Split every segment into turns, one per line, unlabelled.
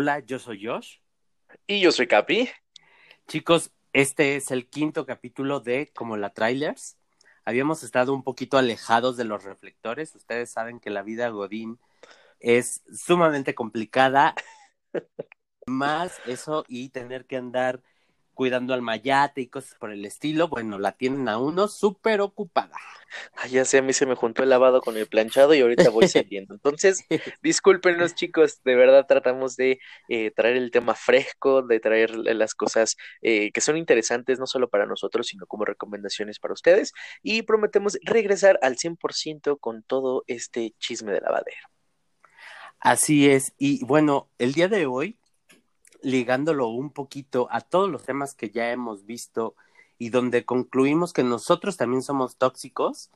Hola, yo soy Josh.
Y yo soy Capi.
Chicos, este es el quinto capítulo de Como la Trailers. Habíamos estado un poquito alejados de los reflectores. Ustedes saben que la vida Godín es sumamente complicada. Más eso y tener que andar cuidando al mayate y cosas por el estilo, bueno, la tienen a uno súper ocupada.
Ay, ya sé, a mí se me juntó el lavado con el planchado y ahorita voy saliendo. Entonces, discúlpenos chicos, de verdad tratamos de eh, traer el tema fresco, de traer las cosas eh, que son interesantes no solo para nosotros, sino como recomendaciones para ustedes. Y prometemos regresar al 100% con todo este chisme de lavadero.
Así es, y bueno, el día de hoy ligándolo un poquito a todos los temas que ya hemos visto y donde concluimos que nosotros también somos tóxicos,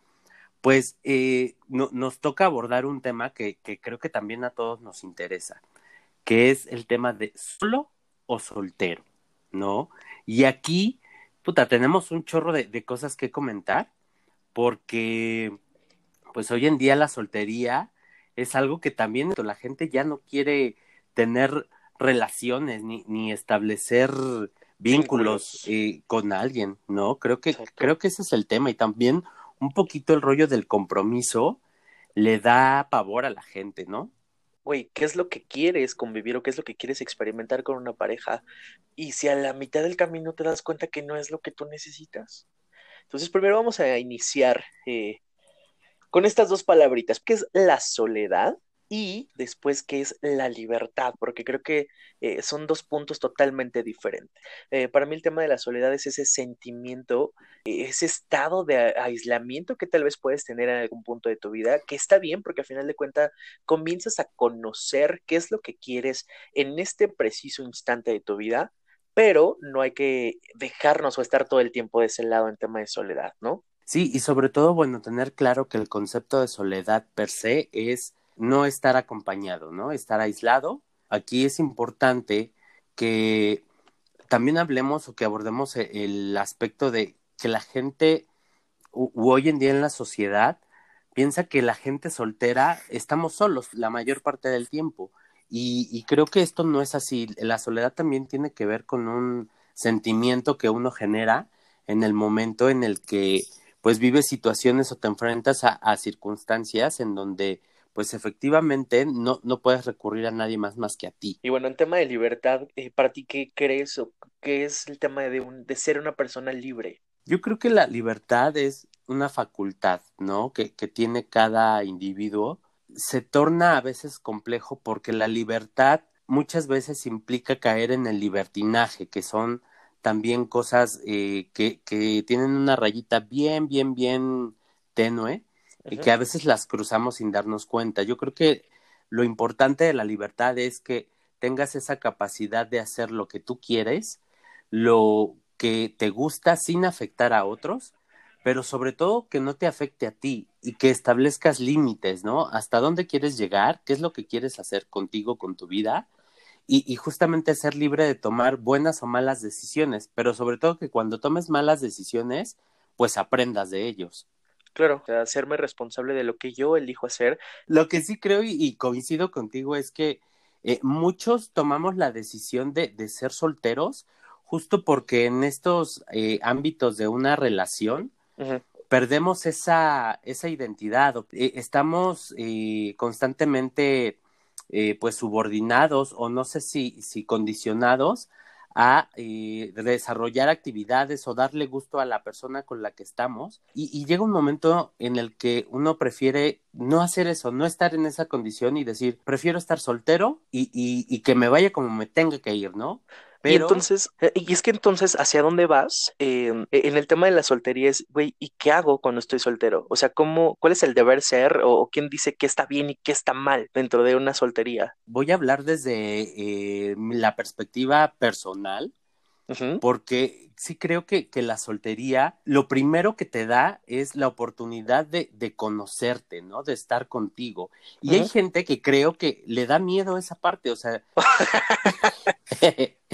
pues eh, nos toca abordar un tema que, creo que también a todos nos interesa, que es el tema de solo o soltero, ¿no? Y aquí, puta, tenemos un chorro de, de cosas que comentar, porque pues hoy en día la soltería es algo que también la gente ya no quiere tener relaciones ni, ni establecer vínculos, eh, con alguien, ¿no? Creo que, creo que ese es el tema y también un poquito el rollo del compromiso le da pavor a la gente, ¿no?
Güey, ¿qué es lo que quieres convivir o qué es lo que quieres experimentar con una pareja? Y si a la mitad del camino te das cuenta que no es lo que tú necesitas. Entonces, primero vamos a iniciar eh, con estas dos palabritas, ¿qué es la soledad y después qué es la libertad, porque creo que eh, son dos puntos totalmente diferentes. Eh, para mí el tema de la soledad es ese sentimiento, ese estado de aislamiento que tal vez puedes tener en algún punto de tu vida, que está bien porque al final de cuentas comienzas a conocer qué es lo que quieres en este preciso instante de tu vida, pero no hay que dejarnos o estar todo el tiempo de ese lado en tema de soledad, ¿no?
Sí, y sobre todo, bueno, tener claro que el concepto de soledad per se es no estar acompañado, ¿no? Estar aislado. Aquí es importante que también hablemos o que abordemos e-, el aspecto de que la gente hoy en día en la sociedad piensa que la gente soltera estamos solos la mayor parte del tiempo y, y, creo que esto no es así. La soledad también tiene que ver con un sentimiento que uno genera en el momento en el que pues vives situaciones o te enfrentas a circunstancias en donde pues efectivamente no, no puedes recurrir a nadie más más que a ti.
Y bueno, en tema de libertad, eh, ¿para ti qué crees o qué es el tema de, un, de ser una persona libre?
Yo creo que la libertad es una facultad, ¿no? Que, que tiene cada individuo. Se torna a veces complejo porque la libertad muchas veces implica caer en el libertinaje, que son también cosas eh, que, que tienen una rayita bien, bien, bien tenue y que a veces las cruzamos sin darnos cuenta. Yo creo que lo importante de la libertad es que tengas esa capacidad de hacer lo que tú quieres, lo que te gusta sin afectar a otros, pero sobre todo que no te afecte a ti y que establezcas límites, ¿no? Hasta dónde quieres llegar, qué es lo que quieres hacer contigo, con tu vida, y, justamente ser libre de tomar buenas o malas decisiones, pero sobre todo que cuando tomes malas decisiones, pues aprendas de ellos.
Claro, hacerme responsable de lo que yo elijo hacer.
Lo que sí creo y, coincido contigo es que eh, muchos tomamos la decisión de, de, ser solteros justo porque en estos eh, ámbitos de una relación perdemos esa, esa identidad. Eh, estamos constantemente pues subordinados o no sé si, si condicionados a eh, desarrollar actividades o darle gusto a la persona con la que estamos y, llega un momento en el que uno prefiere no hacer eso, no estar en esa condición y decir, prefiero estar soltero y, y que me vaya como me tenga que ir, ¿no?
Y entonces, eh, y es que entonces, ¿hacia dónde vas? Em, e, en el tema de la soltería es, güey, ¿y qué hago cuando estoy soltero? O sea, ¿cómo, cuál es el deber ser o, quién dice qué está bien y qué está mal dentro de una soltería?
Voy a hablar desde eh, la perspectiva personal, porque sí creo que, que, la soltería, lo primero que te da es la oportunidad de, de conocerte, ¿no? De estar contigo. Y hay gente que creo que le da miedo esa parte, o sea...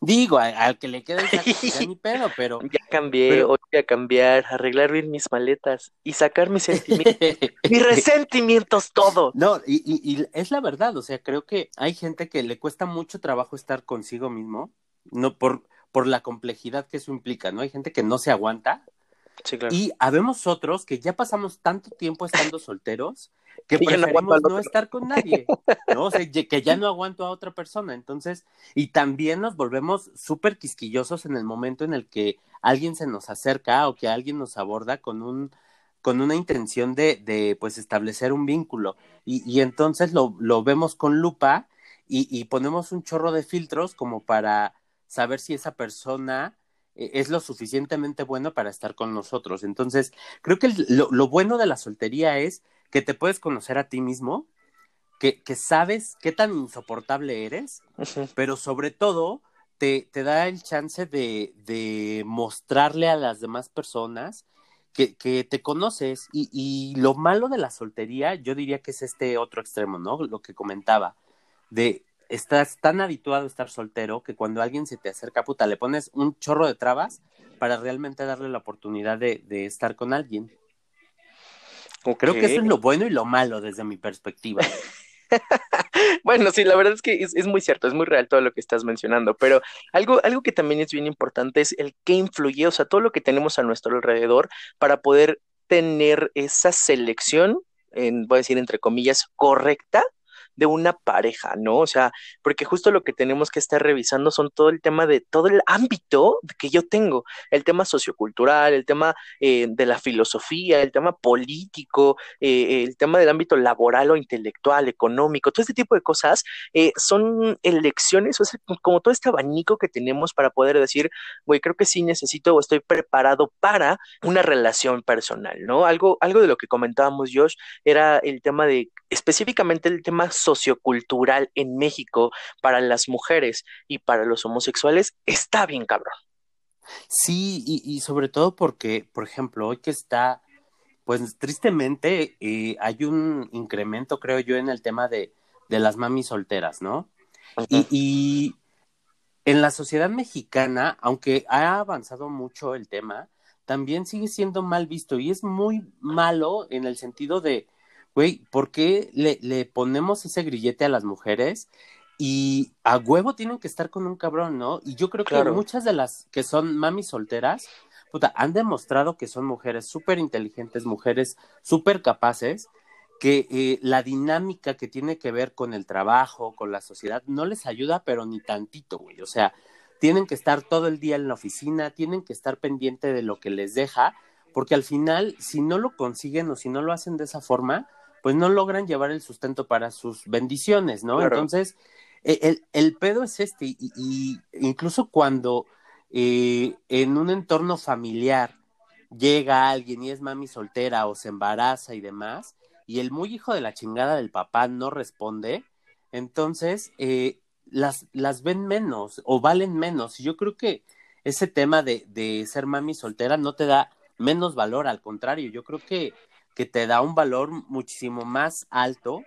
Digo, al que le quede ya ni pedo, pero.
Ya cambié, voy a cambiar, arreglar bien mis maletas y sacar mis sentimientos, mis resentimientos, todo.
No, y, y, es la verdad, o sea, creo que hay gente que le cuesta mucho trabajo estar consigo mismo, no por, por la complejidad que eso implica, ¿no? Hay gente que no se aguanta.
Sí, claro.
Y habemos otros que ya pasamos tanto tiempo estando solteros que preferimos no, estar con nadie, ¿no? O sea, que ya no aguanto a otra persona. Entonces, y también nos volvemos súper quisquillosos en el momento en el que alguien se nos acerca o que alguien nos aborda con un con una intención de, de pues establecer un vínculo y, y entonces lo, lo, vemos con lupa y, y, ponemos un chorro de filtros como para saber si esa persona eh, es lo suficientemente bueno para estar con nosotros. Entonces, creo que lo, lo, bueno de la soltería es que te puedes conocer a ti mismo, que, que sabes qué tan insoportable eres, pero sobre todo te, te da el chance de, de, mostrarle a las demás personas que, que te conoces. Y, y, lo malo de la soltería, yo diría que es este otro extremo, ¿no? Lo que comentaba, de estás tan habituado a estar soltero que cuando alguien se te acerca, puta, le pones un chorro de trabas para realmente darle la oportunidad de, de estar con alguien. Creo que eso es lo bueno y lo malo desde mi perspectiva.
bueno, sí, la verdad es que es, es, muy cierto, es muy real todo lo que estás mencionando, pero algo, algo que también es bien importante es el que influye, o sea, todo lo que tenemos a nuestro alrededor para poder tener esa selección, en, voy a decir entre comillas, correcta de una pareja, ¿no? O sea, porque justo lo que tenemos que estar revisando son todo el tema de todo el ámbito que yo tengo, el tema sociocultural, el tema eh, de la filosofía, el tema político, eh, el tema del ámbito laboral o intelectual, económico, todo este tipo de cosas eh, son elecciones, o sea, como todo este abanico que tenemos para poder decir, güey, creo que sí necesito o estoy preparado para una relación personal, ¿no? Algo, algo de lo que comentábamos, Josh, era el tema de, específicamente el tema sociocultural en México para las mujeres y para los homosexuales está bien cabrón.
Sí, y, y sobre todo porque, por ejemplo, hoy que está, pues tristemente eh, hay un incremento, creo yo, en el tema de, de las mamis solteras, ¿no? Uh -huh. y, y en la sociedad mexicana, aunque ha avanzado mucho el tema, también sigue siendo mal visto y es muy malo en el sentido de, güey, ¿por qué le, le, ponemos ese grillete a las mujeres? Y a huevo tienen que estar con un cabrón, ¿no? Y yo creo que muchas de las que son mamis solteras, puta, han demostrado que son mujeres súper inteligentes, mujeres súper capaces, que eh, la dinámica que tiene que ver con el trabajo, con la sociedad, no les ayuda, pero ni tantito, güey. O sea, tienen que estar todo el día en la oficina, tienen que estar pendiente de lo que les deja, porque al final, si no lo consiguen o si no lo hacen de esa forma, pues no logran llevar el sustento para sus bendiciones, ¿no? Claro. Entonces, eh, el, el, pedo es este, y, y incluso cuando eh, en un entorno familiar llega alguien y es mami soltera o se embaraza y demás, y el muy hijo de la chingada del papá no responde, entonces eh, las, las ven menos o valen menos. Y yo creo que ese tema de, de ser mami soltera no te da menos valor, al contrario, yo creo que que te da un valor muchísimo más alto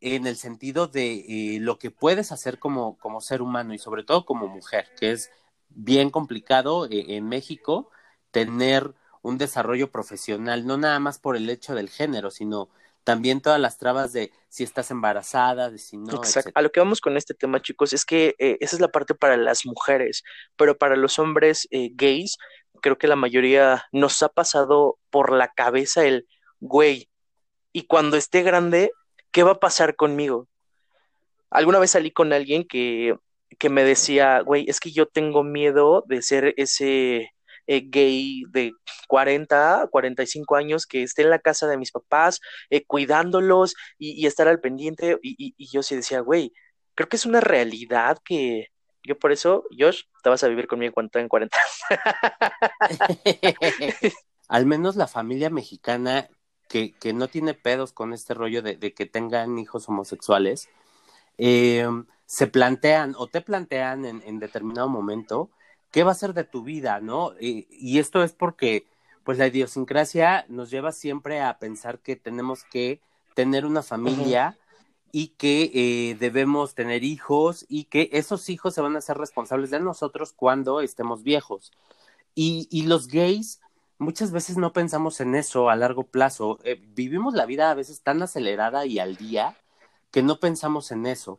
en el sentido de eh, lo que puedes hacer como, como ser humano y sobre todo como mujer, que es bien complicado eh, en México tener un desarrollo profesional, no nada más por el hecho del género, sino también todas las trabas de si estás embarazada, de si no.
Exacto. A lo que vamos con este tema, chicos, es que eh, esa es la parte para las mujeres, pero para los hombres gays, creo que la mayoría nos ha pasado por la cabeza el güey, y cuando esté grande, ¿qué va a pasar conmigo? Alguna vez salí con alguien que, que me decía, güey, es que yo tengo miedo de ser ese eh, gay de 40, 45 años que esté en la casa de mis papás, eh, cuidándolos y, estar al pendiente. Y, y, y yo sí decía, güey, creo que es una realidad que, yo por eso, Josh, te vas a vivir conmigo cuando tengan 40.
Al menos la familia mexicana que, que no tiene pedos con este rollo de, de que tengan hijos homosexuales, eh, se plantean o te plantean en, en, determinado momento qué va a ser de tu vida, ¿no? Y, y, esto es porque, pues, la idiosincrasia nos lleva siempre a pensar que tenemos que tener una familia. Uh -huh. y que eh, debemos tener hijos y que esos hijos se van a ser responsables de nosotros cuando estemos viejos. Y, y los gays muchas veces no pensamos en eso a largo plazo. Eh, vivimos la vida a veces tan acelerada y al día que no pensamos en eso.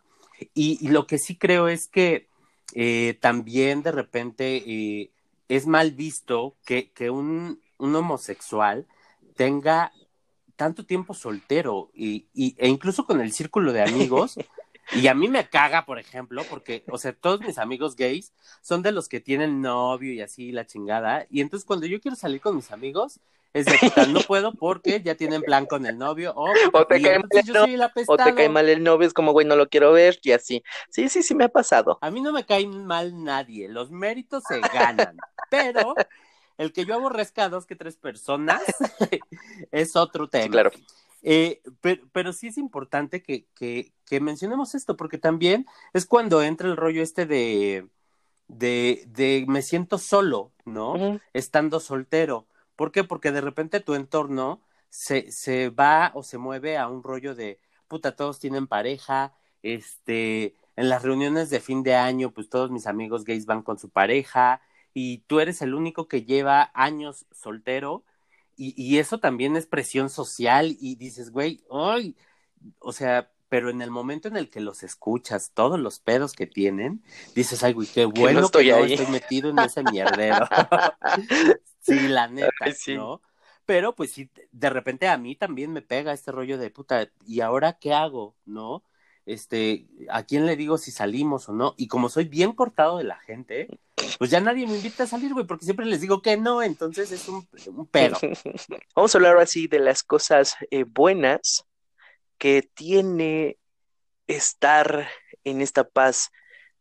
Y, lo que sí creo es que eh, también de repente eh, es mal visto que, que un, un, homosexual tenga tanto tiempo soltero y, e incluso con el círculo de amigos. Y a mí me caga, por ejemplo, porque, o sea, todos mis amigos gays son de los que tienen novio y así la chingada. Y entonces cuando yo quiero salir con mis amigos, es de que no puedo porque ya tienen plan con el novio o,
o te, cae mal el novio, o te cae mal el novio, es como, güey, no lo quiero ver y así. Sí, sí, sí me ha pasado.
A mí no me cae mal nadie, los méritos se ganan, pero el que yo aborrezca a dos que tres personas es otro tema.
claro.
Eh, pero, pero, sí es importante que, que, que, mencionemos esto, porque también es cuando entra el rollo este de, de, de me siento solo, ¿no? Uh -huh. Estando soltero. ¿Por qué? Porque de repente tu entorno se, se va o se mueve a un rollo de, puta, todos tienen pareja, este, en las reuniones de fin de año, pues todos mis amigos gays van con su pareja y tú eres el único que lleva años soltero y, y eso también es presión social y dices, güey, ay, o sea, pero en el momento en el que los escuchas, todos los pedos que tienen, dices, ay, güey, qué bueno que no estoy, que no estoy metido en ese mierdero. sí, la neta, ay, sí. ¿no? Pero pues sí, de repente a mí también me pega este rollo de puta, ¿y ahora qué hago? ¿No? Este, ¿a quién le digo si salimos o no? Y como soy bien cortado de la gente, pues ya nadie me invita a salir, güey, porque siempre les digo que no, entonces es un, un pedo.
Vamos a hablar ahora sí de las cosas eh, buenas que tiene estar en esta paz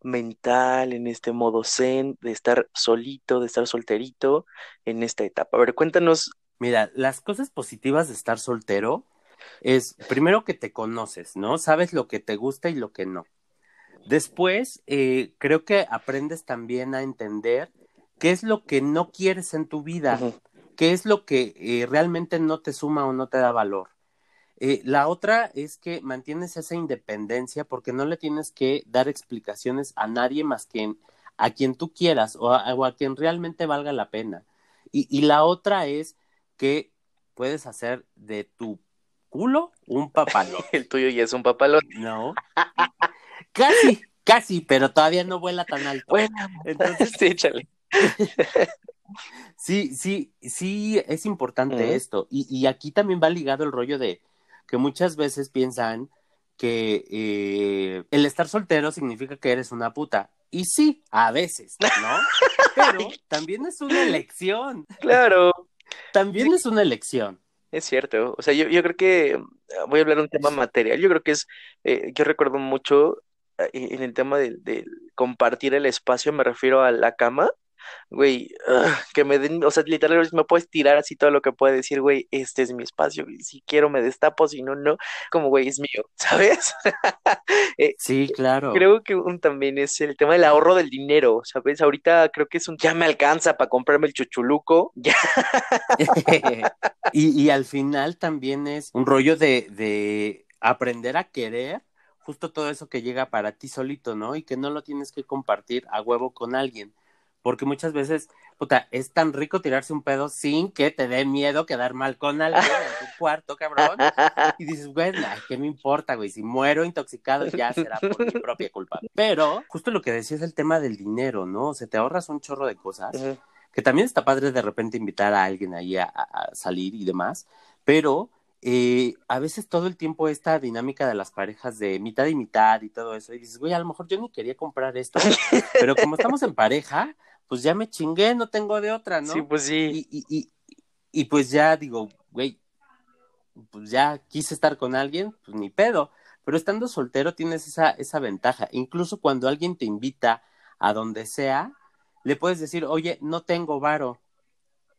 mental, en este modo zen, de estar solito, de estar solterito en esta etapa. A ver, cuéntanos.
Mira, las cosas positivas de estar soltero es primero que te conoces, ¿no? Sabes lo que te gusta y lo que no. Después, eh, creo que aprendes también a entender qué es lo que no quieres en tu vida, uh -huh. qué es lo que eh, realmente no te suma o no te da valor. Eh, la otra es que mantienes esa independencia porque no le tienes que dar explicaciones a nadie más que a quien tú quieras o a, o a quien realmente valga la pena. Y, y, la otra es que puedes hacer de tu culo un papalón.
El tuyo ya es un papalón.
No. casi, casi, pero todavía no vuela tan alto.
Bueno, entonces sí, échale.
sí, sí, sí, es importante esto. Y, y aquí también va ligado el rollo de que muchas veces piensan que eh, el estar soltero significa que eres una puta. Y sí, a veces, ¿no? Pero también es una elección.
Claro.
También es una elección.
Es cierto. O sea, yo, yo creo que voy a hablar de un tema material. Yo creo que es, eh, yo recuerdo mucho eh, en el tema de, de compartir el espacio, me refiero a la cama güey, uh, que me den, o sea, literalmente me puedes tirar así todo lo que puede decir, güey, este es mi espacio, si quiero me destapo, si no, no, como, güey, es mío, ¿sabes?
eh, sí, claro.
Creo que un, también es el tema del ahorro del dinero, ¿sabes? Ahorita creo que es un, ya me alcanza para comprarme el chuchuluco, ya.
y, y al final también es un rollo de, de aprender a querer justo todo eso que llega para ti solito, ¿no? Y que no lo tienes que compartir a huevo con alguien porque muchas veces, puta, es tan rico tirarse un pedo sin que te dé miedo quedar mal con alguien en tu cuarto, cabrón. Y dices, güey, ¿qué me importa, güey? Si muero intoxicado ya será por mi propia culpa. Pero justo lo que decía es el tema del dinero, ¿no? O sea, te ahorras un chorro de cosas, uh -huh. que también está padre de repente invitar a alguien ahí a, a salir y demás, pero eh, a veces todo el tiempo esta dinámica de las parejas de mitad y mitad y todo eso, y dices, güey, a lo mejor yo ni quería comprar esto, pero como estamos en pareja, pues ya me chingué, no tengo de otra, ¿no?
Sí, pues sí.
Y, y, y, y pues ya digo, güey, pues ya quise estar con alguien, pues ni pedo. Pero estando soltero tienes esa, esa ventaja. Incluso cuando alguien te invita a donde sea, le puedes decir, oye, no tengo varo,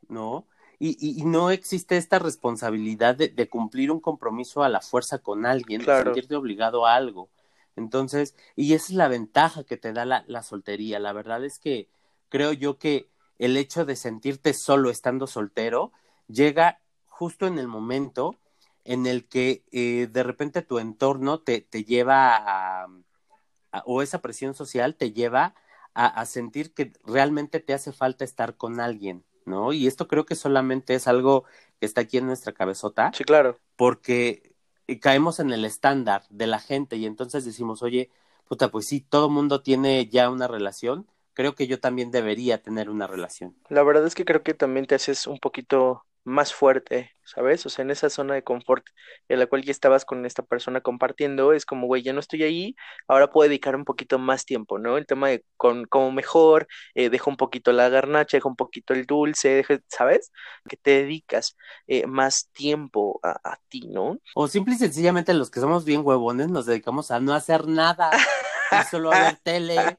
¿no? Y, y, y, no existe esta responsabilidad de, de, cumplir un compromiso a la fuerza con alguien, claro. de sentirte obligado a algo. Entonces, y esa es la ventaja que te da la, la soltería. La verdad es que creo yo que el hecho de sentirte solo estando soltero llega justo en el momento en el que eh, de repente tu entorno te, te lleva a, o esa presión social te lleva a, sentir que realmente te hace falta estar con alguien, ¿no? Y esto creo que solamente es algo que está aquí en nuestra cabezota.
Sí, claro.
Porque caemos en el estándar de la gente y entonces decimos, oye, puta, pues sí, todo mundo tiene ya una relación, creo que yo también debería tener una relación.
La verdad es que creo que también te haces un poquito más fuerte, ¿sabes? O sea, en esa zona de confort en la cual ya estabas con esta persona compartiendo, es como, güey, ya no estoy ahí, ahora puedo dedicar un poquito más tiempo, ¿no? El tema de con, como mejor, eh, dejo un poquito la garnacha, dejo un poquito el dulce, ¿sabes? Que te dedicas eh, más tiempo a, a, ti, ¿no?
O simple y sencillamente los que somos bien huevones nos dedicamos a no hacer nada. y solo a ver tele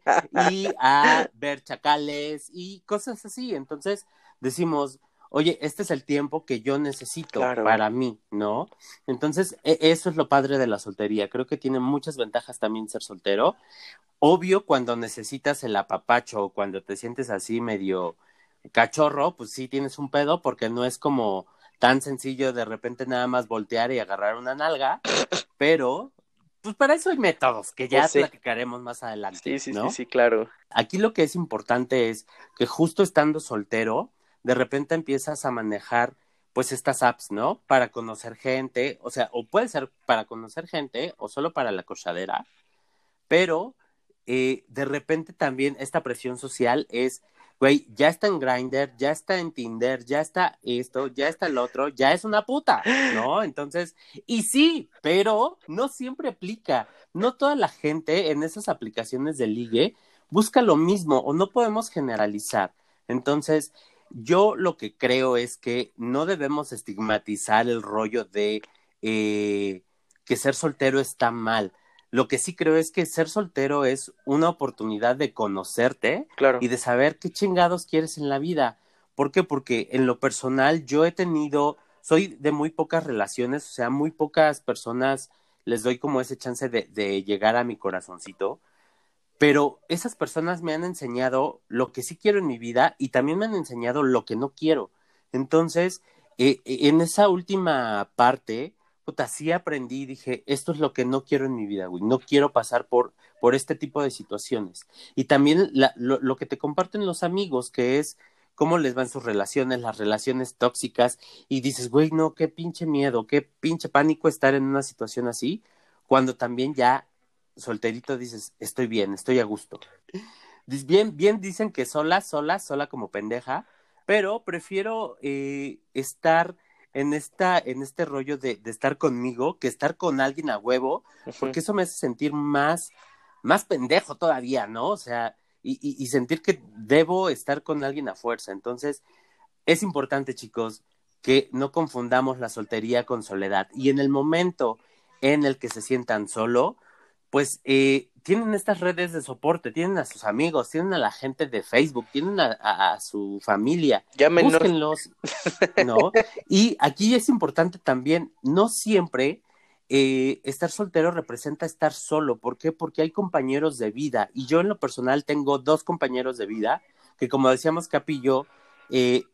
y a ver chacales y cosas así. Entonces decimos, oye, este es el tiempo que yo necesito para mí, ¿no? Entonces, e, eso es lo padre de la soltería. Creo que tiene muchas ventajas también ser soltero. Obvio, cuando necesitas el apapacho o cuando te sientes así medio cachorro, pues sí tienes un pedo porque no es como tan sencillo de repente nada más voltear y agarrar una nalga, pero pues para eso hay métodos que ya pues platicaremos más adelante.
Sí, sí,
sí,
sí, claro.
Aquí lo que es importante es que justo estando soltero, de repente empiezas a manejar pues estas apps, ¿no? Para conocer gente, o sea, o puede ser para conocer gente o solo para la cochadera, pero eh, de repente también esta presión social es, güey, ya está en Grindr, ya está en Tinder, ya está esto, ya está el otro, ya es una puta, ¿no? Entonces, y sí, pero no siempre aplica. No toda la gente en esas aplicaciones de ligue busca lo mismo o no podemos generalizar. Entonces, yo lo que creo es que no debemos estigmatizar el rollo de eh, que ser soltero está mal. Lo que sí creo es que ser soltero es una oportunidad de conocerte y de saber qué chingados quieres en la vida. ¿Por qué? Porque en lo personal yo he tenido, soy de muy pocas relaciones, o sea, muy pocas personas les doy como ese chance de, de llegar a mi corazoncito pero esas personas me han enseñado lo que sí quiero en mi vida y también me han enseñado lo que no quiero. Entonces, eh, en esa última parte, puta, sí aprendí dije, esto es lo que no quiero en mi vida, güey, no quiero pasar por, por este tipo de situaciones. Y también lo, lo que te comparten los amigos, que es cómo les van sus relaciones, las relaciones tóxicas, y dices, güey, no, qué pinche miedo, qué pinche pánico estar en una situación así, cuando también ya solterito dices, estoy bien, estoy a gusto. Bien, bien dicen que sola, sola, sola como pendeja, pero prefiero eh, estar en esta, en este rollo de, de, estar conmigo que estar con alguien a huevo, porque eso me hace sentir más, más pendejo todavía, ¿no? O sea, y, y, y sentir que debo estar con alguien a fuerza. Entonces, es importante, chicos, que no confundamos la soltería con soledad. Y en el momento en el que se sientan solo, pues eh, tienen estas redes de soporte, tienen a sus amigos, tienen a la gente de Facebook, tienen a, su familia.
Llámenos.
Búsquenlos, ¿no? Y aquí es importante también, no siempre eh, estar soltero representa estar solo. ¿Por qué? Porque hay compañeros de vida. Y yo en lo personal tengo dos compañeros de vida, que como decíamos Capi y yo, eh,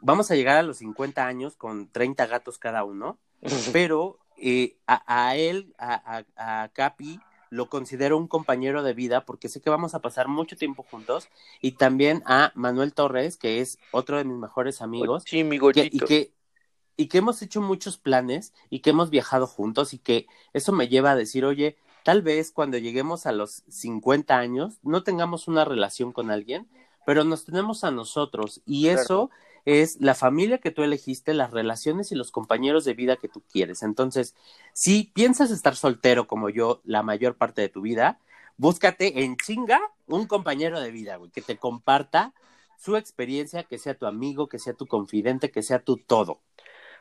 vamos a llegar a los 50 años con 30 gatos cada uno, pero eh, a, él, a, a, Capi, lo considero un compañero de vida porque sé que vamos a pasar mucho tiempo juntos. Y también a Manuel Torres, que es otro de mis mejores amigos.
Sí, mi
y que y que hemos hecho muchos planes y que hemos viajado juntos y que eso me lleva a decir, oye, tal vez cuando lleguemos a los 50 años no tengamos una relación con alguien, pero nos tenemos a nosotros y eso es la familia que tú elegiste, las relaciones y los compañeros de vida que tú quieres. Entonces, si piensas estar soltero como yo la mayor parte de tu vida, búscate en chinga un compañero de vida, güey, que te comparta su experiencia, que sea tu amigo, que sea tu confidente, que sea tu todo.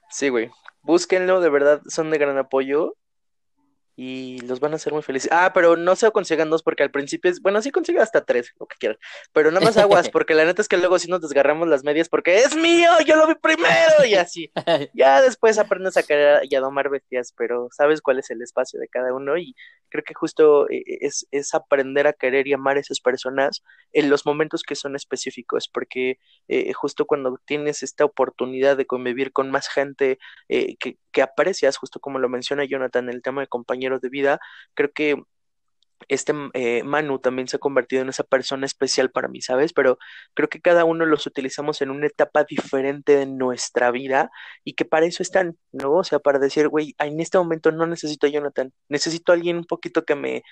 Sí, güey. Búsquenlo, de verdad, son de gran apoyo y los van a hacer muy felices. Ah, pero no se consigan dos porque al principio es, bueno, sí consigue hasta tres, lo que quieran, pero nada más aguas porque la neta es que luego sí nos desgarramos las medias porque es mío, yo lo vi primero y así. ya después aprendes a querer y a domar bestias, pero sabes cuál es el espacio de cada uno y creo que justo eh, es, es aprender a querer y amar a esas personas en los momentos que son específicos, porque eh, justo cuando tienes esta oportunidad de convivir con más gente eh, que, que aprecias, justo como lo menciona Jonathan, el tema de compañeros de vida, creo que este eh, Manu también se ha convertido en esa persona especial para mí, ¿sabes? Pero creo que cada uno los utilizamos en una etapa diferente de nuestra vida y que para eso están, ¿no? O sea, para decir, güey, en este momento no necesito a Jonathan, necesito a alguien un poquito que me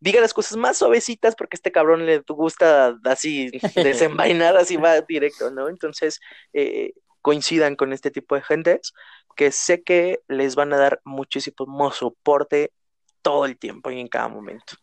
diga las cosas más suavecitas porque a este cabrón le gusta así desenvainar, así va directo, ¿no? Entonces, eh, coincidan con este tipo de gentes que sé que les van a dar muchísimo soporte todo el tiempo y en cada momento.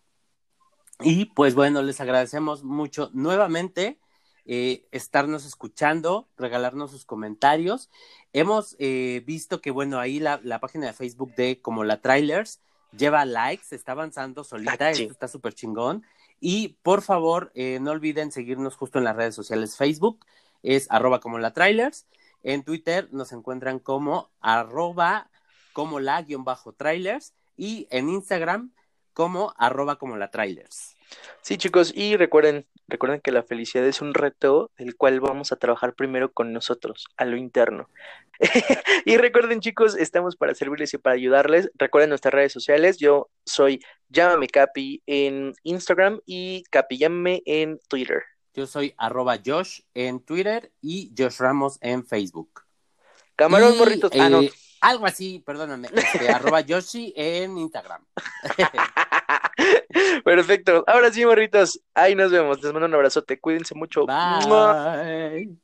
Y pues bueno, les agradecemos mucho nuevamente eh, estarnos escuchando, regalarnos sus comentarios. Hemos eh, visto que, bueno, ahí la, página de Facebook de como la trailers lleva likes, está avanzando solita, esto está súper chingón. Y por favor, eh, no olviden seguirnos justo en las redes sociales. Facebook es arroba como la trailers. En Twitter nos encuentran como arroba como la guion bajo trailers y en Instagram como arroba como la trailers.
Sí, chicos, y recuerden, recuerden que la felicidad es un reto del cual vamos a trabajar primero con nosotros, a lo interno. y recuerden, chicos, estamos para servirles y para ayudarles. Recuerden nuestras redes sociales. Yo soy Llámame Capi en Instagram y Capi Llámame en Twitter.
Yo soy arroba Josh en Twitter y Josh Ramos en Facebook.
Camarón, morritos. ah, no.
Algo así, perdóname. Este, arroba Yoshi en Instagram.
Perfecto. Ahora sí, morritos. Ahí nos vemos. Les mando un abrazote. Cuídense mucho.
Bye.